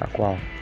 A qual?